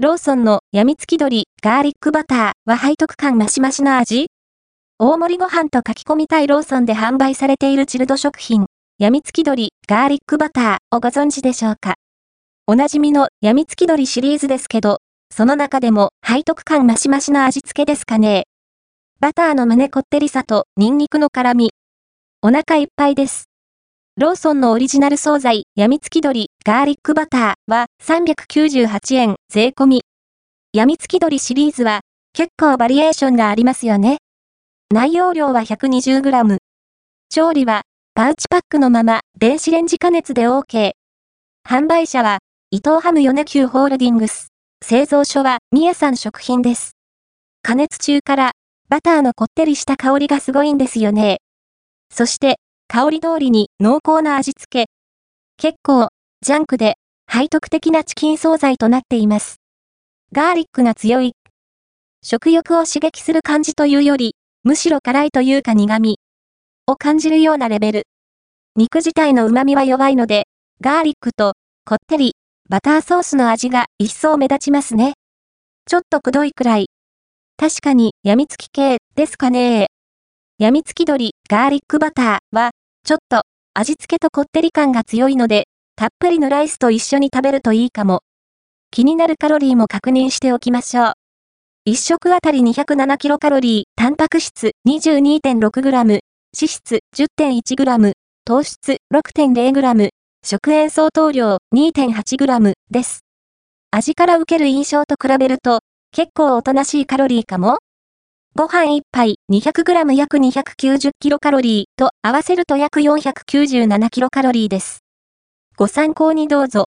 ローソンのやみつき鶏ガーリックバターは背徳感増し増しな味？大盛りご飯と書き込みたいローソンで販売されているチルド食品、やみつき鶏ガーリックバターをご存知でしょうか？おなじみのやみつき鶏シリーズですけど、その中でも背徳感増し増しな味付けですかね？バターの胸こってりさとニンニクの辛み。お腹いっぱいです。ローソンのオリジナル惣菜、やみつき鶏ガーリックバターは398円税込み。やみつき鶏シリーズは結構バリエーションがありますよね。内容量は 120g。調理はパウチパックのまま電子レンジ加熱で OK。販売者は伊藤ハム米久ホールディングス。製造所は三重産食品です。加熱中からバターのこってりした香りがすごいんですよね。そして香り通りに濃厚な味付け。結構、ジャンクで、背徳的なチキン惣菜となっています。ガーリックが強い。食欲を刺激する感じというより、むしろ辛いというか苦味を感じるようなレベル。肉自体の旨味は弱いので、ガーリックと、こってり、バターソースの味が一層目立ちますね。ちょっとくどいくらい。確かに、やみつき系、ですかねやみつき鶏、ガーリックバターは、ちょっと、味付けとこってり感が強いので、たっぷりのライスと一緒に食べるといいかも。気になるカロリーも確認しておきましょう。1食あたり207キロカロリー、タンパク質 22.6g、脂質 10.1g、糖質 6.0g、食塩相当量 2.8g です。味から受ける印象と比べると、結構おとなしいカロリーかもご飯1杯 200g 約 290kcal と合わせると約 497kcal です。ご参考にどうぞ。